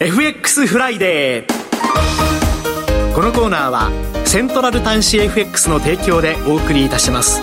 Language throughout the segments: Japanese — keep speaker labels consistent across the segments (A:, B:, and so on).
A: FX フライデーこのコーナーはセントラル短資 FX の提供でお送りいたします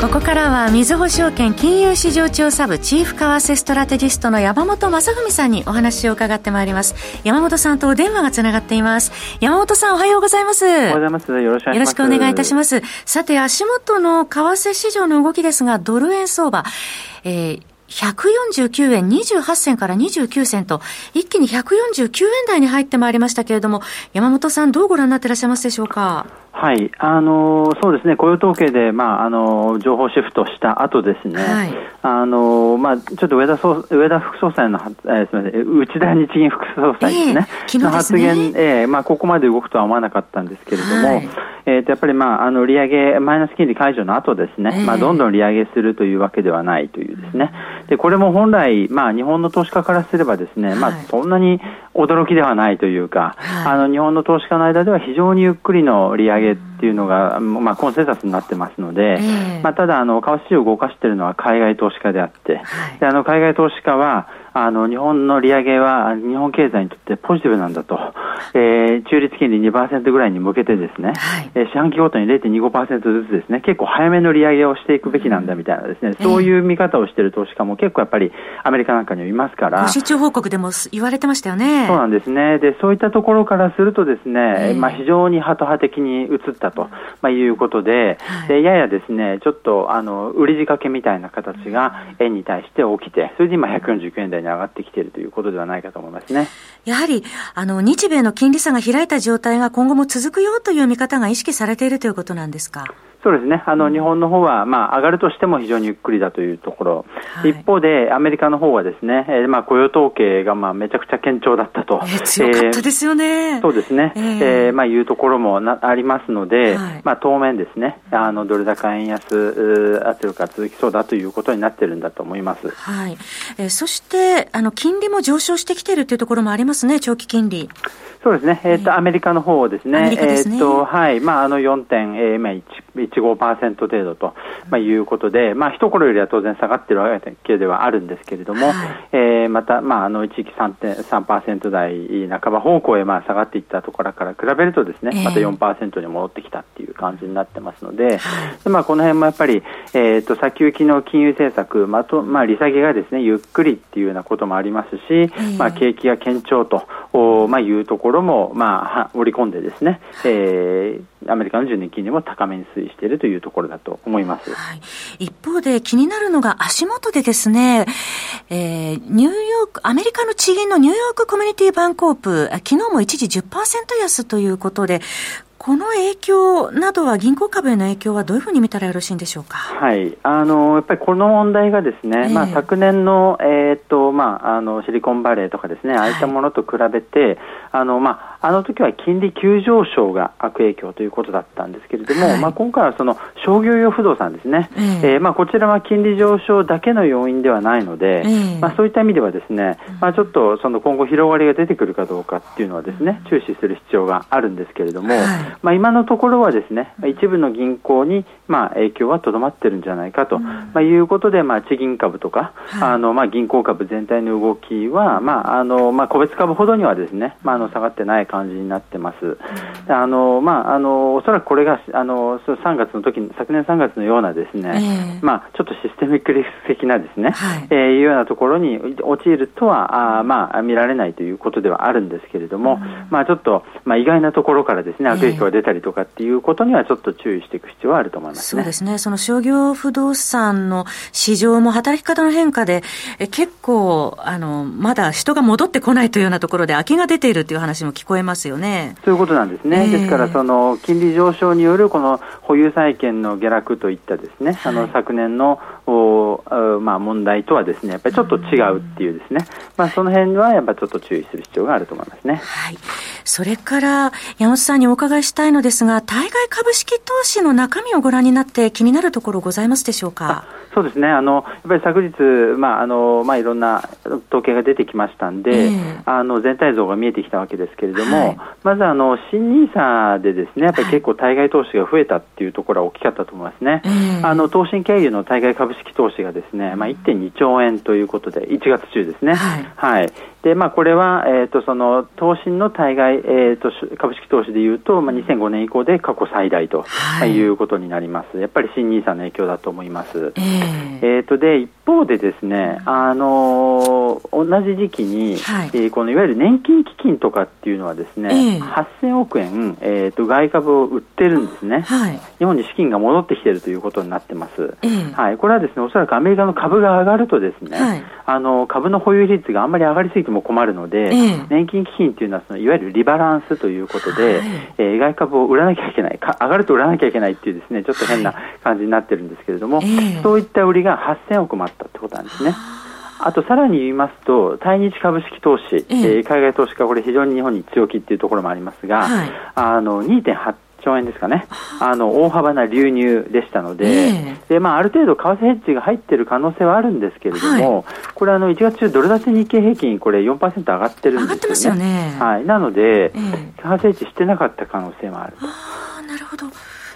B: ここからは、みずほ証券金融市場調査部チーフ為替ストラテジストの山本雅文さんにお話を伺ってまいります。山本さんとお電話がつながっています。山本さん、おはようございます。おは
C: ようございます。よろしくお願いします。よろしくお
B: 願いいたします。さて、足元の為替市場の動きですが、ドル円相場、えー、149円28銭から29銭と、一気に149円台に入ってまいりましたけれども、山本さん、どうご覧になっていらっしゃいますでしょうか？
C: はい、あのそうですね、雇用統計で、まあ、あの情報シフトした後ですね、はい、あのまあ、ちょっと上田総上田副総裁の、えー、すみません、内田日銀副総裁ですね、
B: えー、
C: の発言、えーまあ、ここまで動くとは思わなかったんですけれども、はい、えー、とやっぱり、まあ、あの利上げ、マイナス金利解除の後ですね、えー、まあ、どんどん利上げするというわけではないというですね、でこれも本来、まあ、日本の投資家からすればですね、まあ、そんなに驚きではないというか、はい、あの日本の投資家の間では非常にゆっくりの利上げ it っていうのが、まあ、コンセンサスになってますので、えー、まあ、ただあの、為替市場を動かしているのは海外投資家であって、はい、であの海外投資家は、あの日本の利上げは日本経済にとってポジティブなんだと、えー、中立金利2%ぐらいに向けてですね、はい、えー、四半期ごとに0.25%ずつですね、結構早めの利上げをしていくべきなんだみたいなですね、うん、そういう見方をしている投資家も結構やっぱりアメリカなんかにはいますから。
B: 出張報告でも言われてましたよね。
C: そうなんですね。で、そういったところからするとですね、えー、まあ非常にハト派的に移ったと、まあ、いうことで、はい、でややですね、ちょっとあの売り仕掛けみたいな形が円に対して起きて、それで今149円台に上がってきているということではないかと思いますね。
B: やはり、あの、日米の金利差が開いた状態が今後も続くよという見方が意識されているということなんですか？
C: そうですね、あの日本の方はまあ上がるとしても非常にゆっくりだというところ、はい、一方でアメリカの方はですね、えー、まあ雇用統計がまあめちゃくちゃ堅調だったと、
B: えー、強かったですよね、
C: えー、そうですね、えー、えー、まあいうところもなありますので、はい、まあ当面ですね、あのドル高円安圧力が続きそうだということになってるんだと思います。
B: はい、えー、そしてあの金利も上昇してきているというところもありますね、長期金利。
C: そうですね、えー。と、アメリカの方ですね、
B: すね。え
C: ーとはい。まあ、あの4.15%程度と、まあ、いうことで、まあ一頃よりは当然下がっているわけではあるんですけれども、はい、えー、また、まあ、あの一時期3.3%台半ば方向へまあ下がっていったところから比べると、ですね、また4%に戻ってきたっていう感じになってますので、でまあ、この辺もやっぱり、えーと、先行きの金融政策、まあとまあ、利下げがですねゆっくりっていうようなこともありますし、まあ、景気が堅調と、おまあ、いうところも、まあ、織り込んでですね、えー、アメリカの10年金利も高めに推移しているというところだと思います、はい、
B: 一方で気になるのが足元でですね、えー、ニューヨーク、アメリカの地銀のニューヨークコミュニティバンコープ、昨日も一時10%安ということで、この影響などは銀行株への影響はどういうふうに見たらよろしいんでしょうか？
C: はい、あのやっぱりこの問題がですね、えー、まあ昨年のえー、っとまああのシリコンバレーとかですね、ああいったものと比べて、あのまああの時は金利急上昇が悪影響ということだったんですけれども、はい、まあ今回はその商業用不動産ですね、えー、えー、まあこちらは金利上昇だけの要因ではないので、えー、まあそういった意味ではですね、まあちょっとその今後広がりが出てくるかどうかっていうのはですね、注視する必要があるんですけれども、はい、まあ今のところろはですね一部の銀行にまあ影響はとどまってるんじゃないかと、まあ、いうことで、まあ、地銀株とか、はい、あのまあ、銀行株全体の動きは、まああのまあ、個別株ほどにはですね、まあ、あの下がってない感じになってます。あのまあ、あのおそらくこれがあの3月の時昨年3月のようなですね、えー、まあ、ちょっとシステミックリスク的なですね、はい、えー、いうようなところに陥るとはあ、まあ、見られないということではあるんですけれども、うん、まあ、ちょっと、まあ、意外なところからですね悪影響が出たりとかっていうことにはちょっと注意していく必要はあると思います、
B: ね、そうですね。その商業不動産の市場も働き方の変化で、え結構、あの、まだ人が戻ってこないというようなところで空きが出ているという話も聞こえますよね。
C: そういうことなんですね。えー、ですから、その、金利上昇によるこの保有債権の下落といったですね、はい、あの、昨年の、おまあ、問題とはですね、やっぱりちょっと違うっていうですね、まあ、その辺はやっぱりちょっと注意する必要があると思いますね。
B: はい。それから、山本さんにお伺いしたいのですが、対外株式投資の中身をご覧になって気になるところございますでしょうか？
C: そそうですね、あのやっぱり昨日、まああのまあ、いろんな統計が出てきましたんで、えー、あの全体像が見えてきたわけですけれども、はい、まずあの新 NISA でですねやっぱり結構、対外投資が増えたっていうところは大きかったと思いますね、えー、あの東進経由の対外株式投資がですね、まあ、1.2兆円ということで、1月中ですね。はい、はいでまあ、これは、えーと、その東進の対外、えーと、株式投資でいうと、まあ、2005年以降で過去最大と、はい、いうことになります、やっぱり新 NISA の影響だと思います。えー、えーとで一方でですね、あのー、同じ時期に、はい、えー、このいわゆる年金基金とかっていうのはですね、えー、8000億円、えーと、外株を売ってるんですね、はい、日本に資金が戻ってきているということになってます、えー、はい、これはですねおそらくアメリカの株が上がるとですね、はい、あの株の保有率があんまり上がりすぎても困るので、年金基金っていうのはそのいわゆるリバランスということで、はい、えー、外株を売らなきゃいけないか、上がると売らなきゃいけないっていうですねちょっと変な感じになってるんですけれども、そういった売りが8000億もあったってことなんですね。あとさらに言いますと、対日株式投資、えー、海外投資家、これ、非常に日本に強気っていうところもありますが、はい、あの2.8兆円ですかね、あの大幅な流入でしたので、えー、でまあ、ある程度、為替ヘッジが入っている可能性はあるんですけれども、はい、これあの、1月中、ドル建て日経平均、これ4%上がってるんですよね。よねはい、なので、えー、為替ヘッジしてなかった可能性もある。と。
B: あなるほど。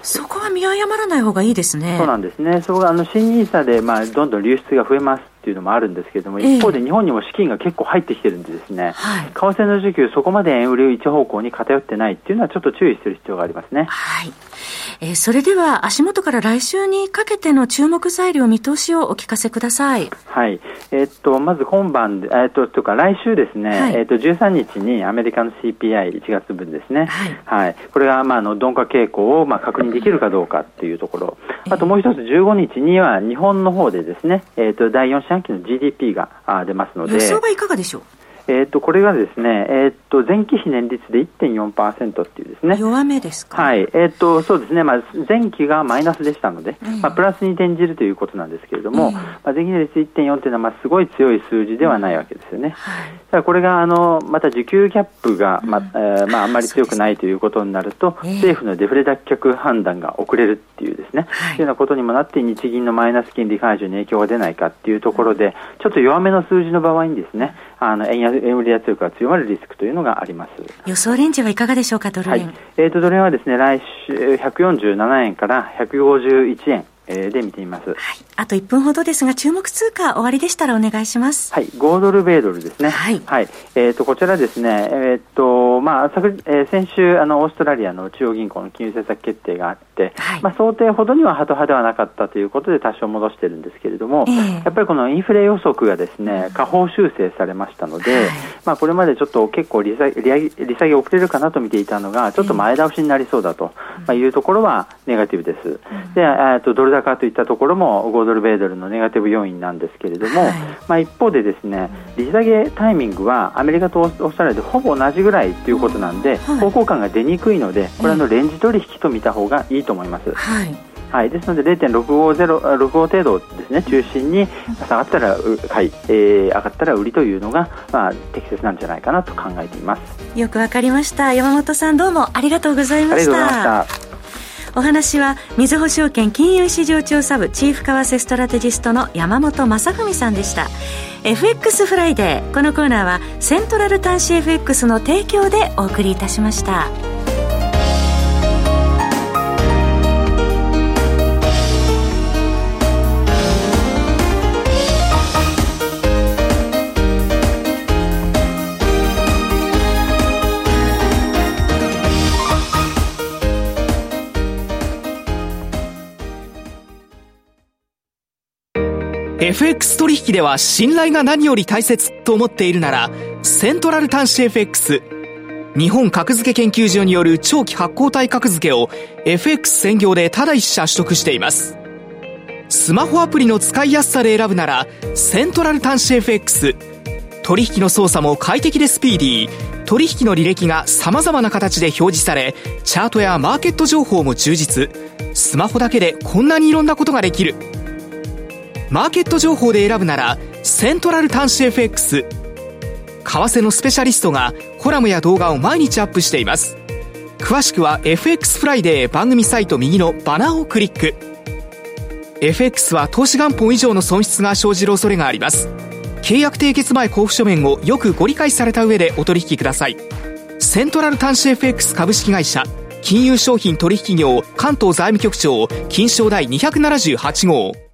B: そこは見誤らない方がいいですね。
C: そうなんですね。そこがあの新ニーサでまあどんどん流出が増えますっていうのもあるんですけれども、一方で日本にも資金が結構入ってきてるんでですね、はい、為替の需給、そこまで円売り一方向に偏ってないっていうのはちょっと注意する必要がありますね。
B: はい。えー、それでは足元から来週にかけての注目材料見通しをお聞かせください。
C: はい。えー、っと、まず今晩で、えー、っと、とか来週ですね、はい、えー、っと、13日にアメリカの CPI1 月分ですね。はい。はい、これが、まあ、あの、鈍化傾向を、まあ、確認できるかどうかっていうところ。あともう一つ15日には日本の方でですね、えー、っと、第4四半期の GDP が出ますので。
B: 予想はいかがでしょう？
C: えーと、これがですね、えーと、前期比年率で1.4%っていうですね。
B: 弱めですか、
C: はい。えーと、そうですね、まあ、前期がマイナスでしたので、まあ、プラスに転じるということなんですけれども、まあ、前期年率1.4というのはまあすごい強い数字ではないわけですよね。はい、だからこれがあのまた需給ギャップが、まあえー、まあ、あんまり強くないということになると、政府のデフレ脱却判断が遅れるっていうですね、はい、というようなことにもなって、日銀のマイナス金利解除に影響が出ないかっていうところで、ちょっと弱めの数字の場合にですね、あの円安円売り圧力が強まるリスクというのがあります
B: 予想レンジはいかがでしょうか、ドル円。はい、
C: えーと、ドル円はですね来週147円から151円えで見てみます、はい、
B: あと1分ほどですが、注目通貨、終わりでしたらお願いします。
C: はい、5ドル、米ドルですね。はい。はい、えっ、ー、と、こちらですね、えっ、ー、と、まあ、昨、えー、先週、あの、オーストラリアの中央銀行の金融政策決定があって、はい、まあ、想定ほどにはハト派ではなかったということで多少戻してるんですけれども、えー、やっぱりこのインフレ予測がですね、下方修正されましたので、はい、まあ、これまでちょっと結構利下げ、利利下げ遅れるかなと見ていたのが、ちょっと前倒しになりそうだと、まあ、いうところはネガティブです。で、えっと、ドル高といったところも5ドル米ドルのネガティブ要因なんですけれども、はい、まあ、一方でですね利下げタイミングはアメリカとオーストラリアでほぼ同じぐらいということなんで、はい、方向感が出にくいのでこれはのレンジ取引と見た方がいいと思います。はい。はい、ですので0.650 65程度ですね。中心に下がったら買い、えー、上がったら売りというのが、まあ、適切なんじゃないかなと考えています。
B: よくわかりました。山本さんどうもありがとうございましたお話は、みずほ証券金融市場調査部チーフ為替ストラテジストの山本雅文さんでした。FX フライデー。このコーナーは、セントラル短資 FX の提供でお送りいたしました。
A: FX 取引では信頼が何より大切と思っているなら、セントラル端子 FX。日本格付け研究所による長期発行体格付けを FX 専業でただ一社取得しています。スマホアプリの使いやすさで選ぶなら、セントラル端子 FX。取引の操作も快適でスピーディー。取引の履歴が様々な形で表示され、チャートやマーケット情報も充実。スマホだけでこんなにいろんなことができる。マーケット情報で選ぶなら、セントラル短資 FX。為替のスペシャリストがコラムや動画を毎日アップしています。詳しくは FX フライデー番組サイト右のバナーをクリック。FX は投資元本以上の損失が生じる恐れがあります。契約締結前交付書面をよくご理解された上でお取引ください。セントラル端子 FX 株式会社、金融商品取引業関東財務局長、金賞第278号。